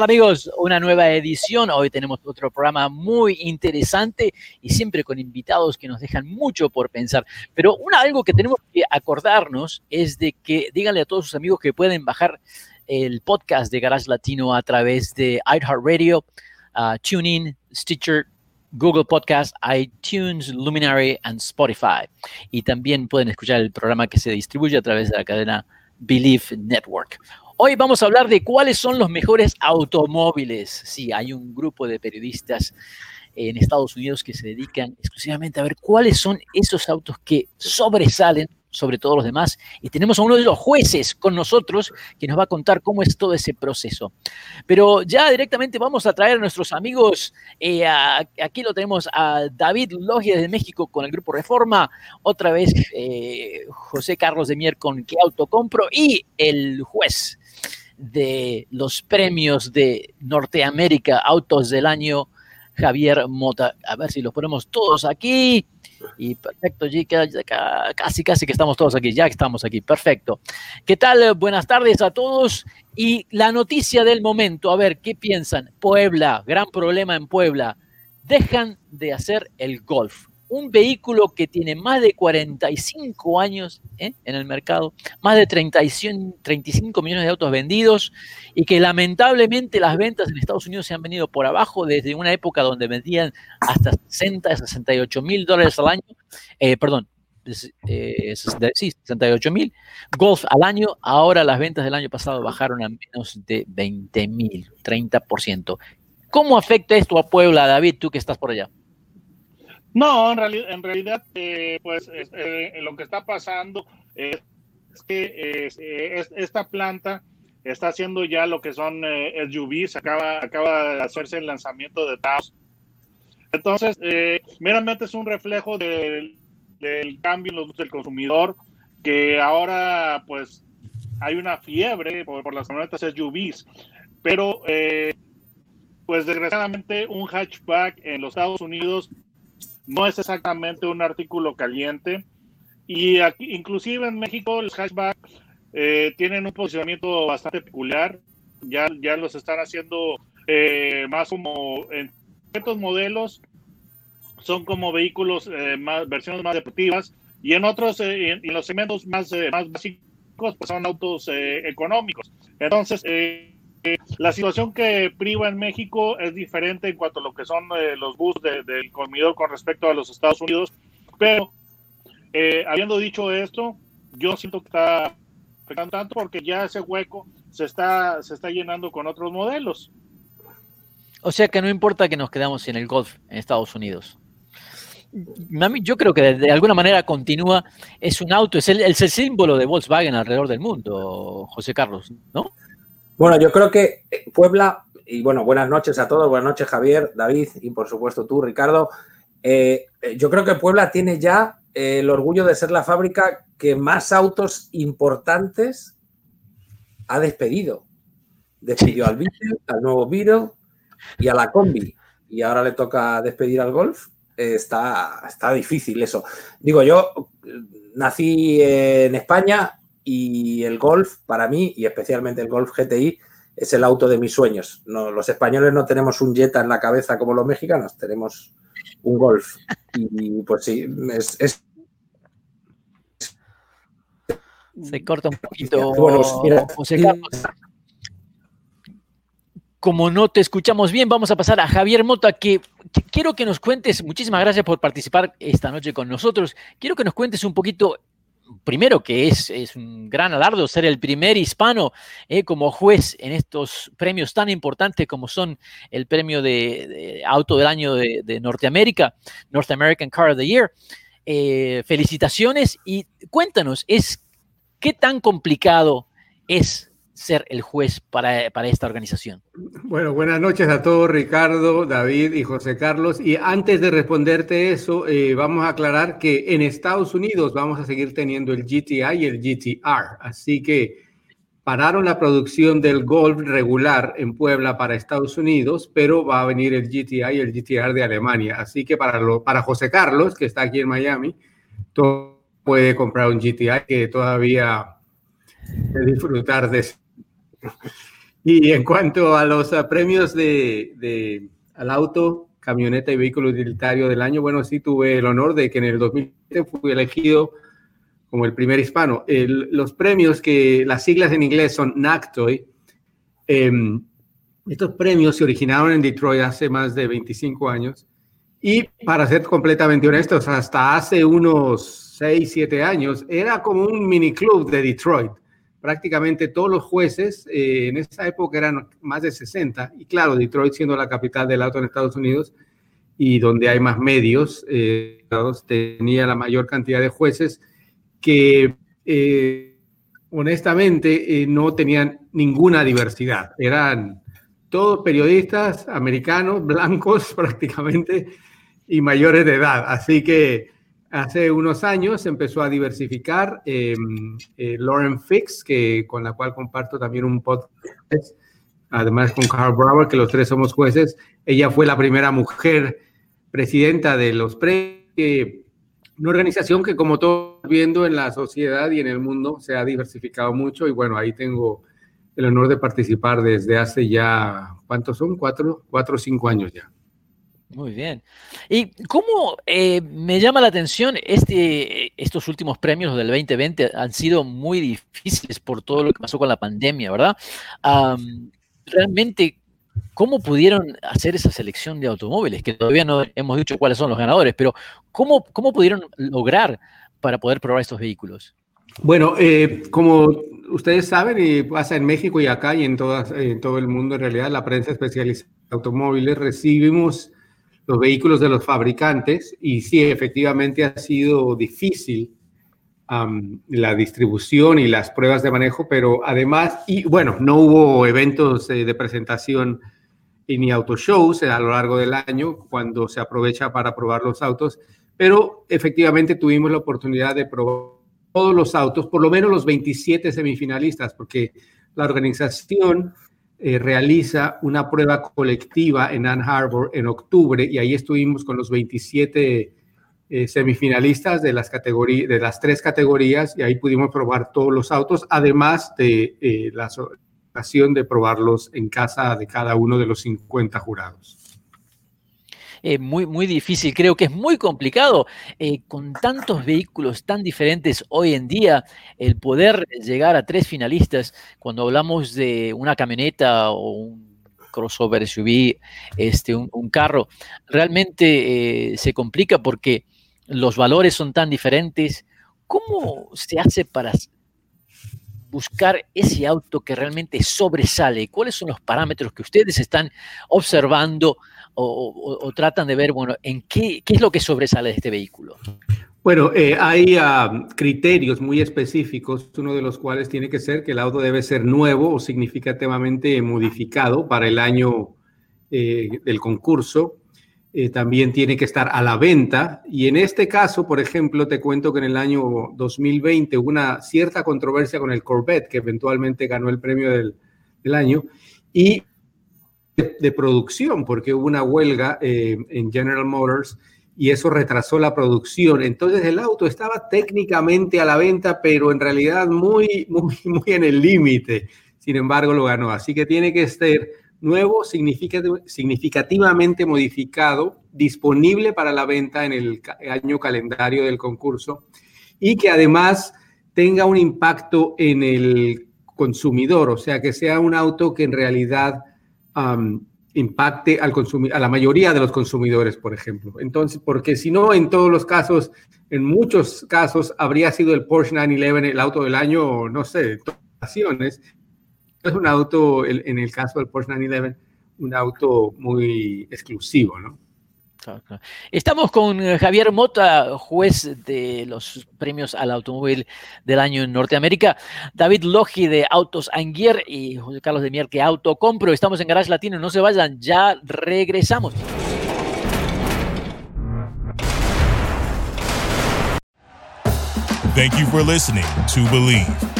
Tal amigos? Una nueva edición. Hoy tenemos otro programa muy interesante y siempre con invitados que nos dejan mucho por pensar. Pero una, algo que tenemos que acordarnos es de que díganle a todos sus amigos que pueden bajar el podcast de Garage Latino a través de iHeartRadio, uh, TuneIn, Stitcher, Google Podcast, iTunes, Luminary and Spotify. Y también pueden escuchar el programa que se distribuye a través de la cadena Believe Network. Hoy vamos a hablar de cuáles son los mejores automóviles. Sí, hay un grupo de periodistas en Estados Unidos que se dedican exclusivamente a ver cuáles son esos autos que sobresalen sobre todos los demás. Y tenemos a uno de los jueces con nosotros que nos va a contar cómo es todo ese proceso. Pero ya directamente vamos a traer a nuestros amigos. Eh, aquí lo tenemos a David Logia de México con el Grupo Reforma. Otra vez eh, José Carlos de Mier con ¿Qué auto compro? Y el juez de los premios de Norteamérica, Autos del Año, Javier Mota. A ver si los ponemos todos aquí. Y perfecto, casi, casi que estamos todos aquí, ya estamos aquí, perfecto. ¿Qué tal? Buenas tardes a todos. Y la noticia del momento, a ver, ¿qué piensan? Puebla, gran problema en Puebla. Dejan de hacer el golf un vehículo que tiene más de 45 años ¿eh? en el mercado, más de 35 millones de autos vendidos y que lamentablemente las ventas en Estados Unidos se han venido por abajo desde una época donde vendían hasta 60, 68 mil dólares al año, eh, perdón, eh, sí, 68 mil Golf al año, ahora las ventas del año pasado bajaron a menos de 20 mil, 30%. ¿Cómo afecta esto a Puebla, David, tú que estás por allá? No, en realidad, en realidad eh, pues eh, lo que está pasando es que eh, esta planta está haciendo ya lo que son SUVs, acaba, acaba de hacerse el lanzamiento de Taos. Entonces, meramente es un reflejo del, cambio en los del consumidor, que ahora pues hay una fiebre por, por las camionetas SUVs, pero pues desgraciadamente un hatchback en los Estados Unidos no es exactamente un artículo caliente. Y aquí, inclusive en México, los hatchback eh, tienen un posicionamiento bastante peculiar. Ya, ya los están haciendo eh, más como en ciertos modelos son como vehículos eh, más versiones más deportivas y en otros en, los segmentos más, más básicos pues son autos económicos. Entonces la situación que priva en México es diferente en cuanto a lo que son eh, los bus del consumidor con respecto a los Estados Unidos, pero eh, habiendo dicho esto, yo siento que está afectando tanto porque ya ese hueco se está, se está llenando con otros modelos. O sea que no importa que nos quedamos en el Golf en Estados Unidos. Yo creo que de alguna manera continúa, es un auto, es el símbolo de Volkswagen alrededor del mundo, José Carlos, ¿no? Bueno, yo creo que eh, Puebla, y bueno, buenas noches a todos, buenas noches Javier, David y por supuesto tú, Ricardo. Eh, eh, yo creo que Puebla tiene ya el orgullo de ser la fábrica que más autos importantes ha despedido. Despidió al Beetle, al nuevo Beetle y a la Combi. Y ahora le toca despedir al Golf. Está, está difícil eso. Digo, yo nací en España, y el Golf, para mí, y especialmente el Golf GTI, es el auto de mis sueños. No, los españoles no tenemos un Jetta en la cabeza como los mexicanos, tenemos un Golf. Y pues sí, es... Se corta un poquito. como no te escuchamos bien, vamos a pasar a Javier Mota, que, quiero que nos cuentes, muchísimas gracias por participar esta noche con nosotros, quiero que nos cuentes un poquito primero que es, es, un gran alardo ser el primer hispano eh, como juez en estos premios tan importantes como son el premio de, auto del año de, Norteamérica, North American Car of the Year. Eh, felicitaciones y cuéntanos, es, ¿qué tan complicado es ser el juez para, para, esta organización? Bueno, buenas noches a todos, Ricardo, David y José Carlos. Y antes de responderte eso, eh, vamos a aclarar que en Estados Unidos vamos a seguir teniendo el GTI y el GTR. Así que pararon la producción del Golf regular en Puebla para Estados Unidos, pero va a venir el GTI y el GTR de Alemania. Así que para, lo, para José Carlos, que está aquí en Miami, puede comprar un GTI que todavía disfrutar de y en cuanto a los uh, premios de, al auto, camioneta y vehículo utilitario del año, bueno, sí tuve el honor de que en el 2007 fui elegido como el primer hispano. los premios que las siglas en inglés son NACTOY, em, estos premios se originaron en Detroit hace más de 25 años y para ser completamente honestos, hasta hace unos 6, 7 años era como un mini club de Detroit prácticamente todos los jueces, eh, en esa época eran más de 60, y claro, Detroit siendo la capital del auto en Estados Unidos y donde hay más medios, eh, tenía la mayor cantidad de jueces que eh, honestamente no tenían ninguna diversidad, eran todos periodistas americanos, blancos prácticamente, y mayores de edad, así que Hace unos años empezó a diversificar em, eh, Lauren Fix, que, con la cual comparto también un podcast, además con Carl Brower, que los tres somos jueces. Ella fue la primera mujer presidenta de los premios, una organización que como todos viendo en la sociedad y en el mundo se ha diversificado mucho y bueno, ahí tengo el honor de participar desde hace ya, ¿cuántos son? Cuatro, cuatro o cinco años ya. Muy bien. ¿Y cómo eh, me llama la atención este, estos últimos premios del 2020 han sido muy difíciles por todo lo que pasó con la pandemia, ¿verdad? realmente, ¿cómo pudieron hacer esa selección de automóviles? Que todavía no hemos dicho cuáles son los ganadores, pero ¿cómo, cómo pudieron lograr para poder probar estos vehículos? Bueno, eh, como ustedes saben, y pasa en México y acá y en, todas, en todo el mundo, en realidad, la prensa especializada en automóviles, recibimos los vehículos de los fabricantes y sí, efectivamente ha sido difícil la distribución y las pruebas de manejo, pero además, y bueno, no hubo eventos eh, de presentación ni autoshows a lo largo del año cuando se aprovecha para probar los autos, pero efectivamente tuvimos la oportunidad de probar todos los autos, por lo menos los 27 semifinalistas, porque la organización eh, realiza una prueba colectiva en Ann Arbor en octubre y ahí estuvimos con los 27 eh, semifinalistas de las, de las tres categorías y ahí pudimos probar todos los autos, además de eh, la ocasión de probarlos en casa de cada uno de los 50 jurados. Eh, muy, muy difícil. Creo que es muy complicado eh, con tantos vehículos tan diferentes hoy en día el poder llegar a tres finalistas cuando hablamos de una camioneta o un crossover SUV, este, un, carro, realmente eh, se complica porque los valores son tan diferentes. ¿Cómo se hace para buscar ese auto que realmente sobresale? ¿Cuáles son los parámetros que ustedes están observando o, tratan de ver, bueno, en qué, qué, es lo que sobresale de este vehículo? Bueno, eh, hay ah, criterios muy específicos, uno de los cuales tiene que ser que el auto debe ser nuevo o significativamente modificado para el año eh, del concurso. Eh, también tiene que estar a la venta. Y en este caso, por ejemplo, te cuento que en el año 2020 hubo una cierta controversia con el Corvette, que eventualmente ganó el premio del, del año. Y de producción, porque hubo una huelga eh, en General Motors y eso retrasó la producción. Entonces el auto estaba técnicamente a la venta, pero en realidad muy, muy, muy en el límite. Sin embargo, lo ganó. Así que tiene que ser nuevo, significativamente modificado, disponible para la venta en el año calendario del concurso y que además tenga un impacto en el consumidor, o sea, que sea un auto que en realidad impacte al a la mayoría de los consumidores, por ejemplo. Entonces, porque si no, en todos los casos, en muchos casos, habría sido el Porsche 911 el auto del año, no sé, ocasiones. Es un auto, en el caso del Porsche 911, un auto muy exclusivo, ¿no? Estamos con eh, Javier Mota, juez de los premios al automóvil del año en Norteamérica, David Logi de Autos Anguier y José Carlos de Mier que Autocompro. Estamos en Garage Latino, no se vayan, ya regresamos. Thank you for.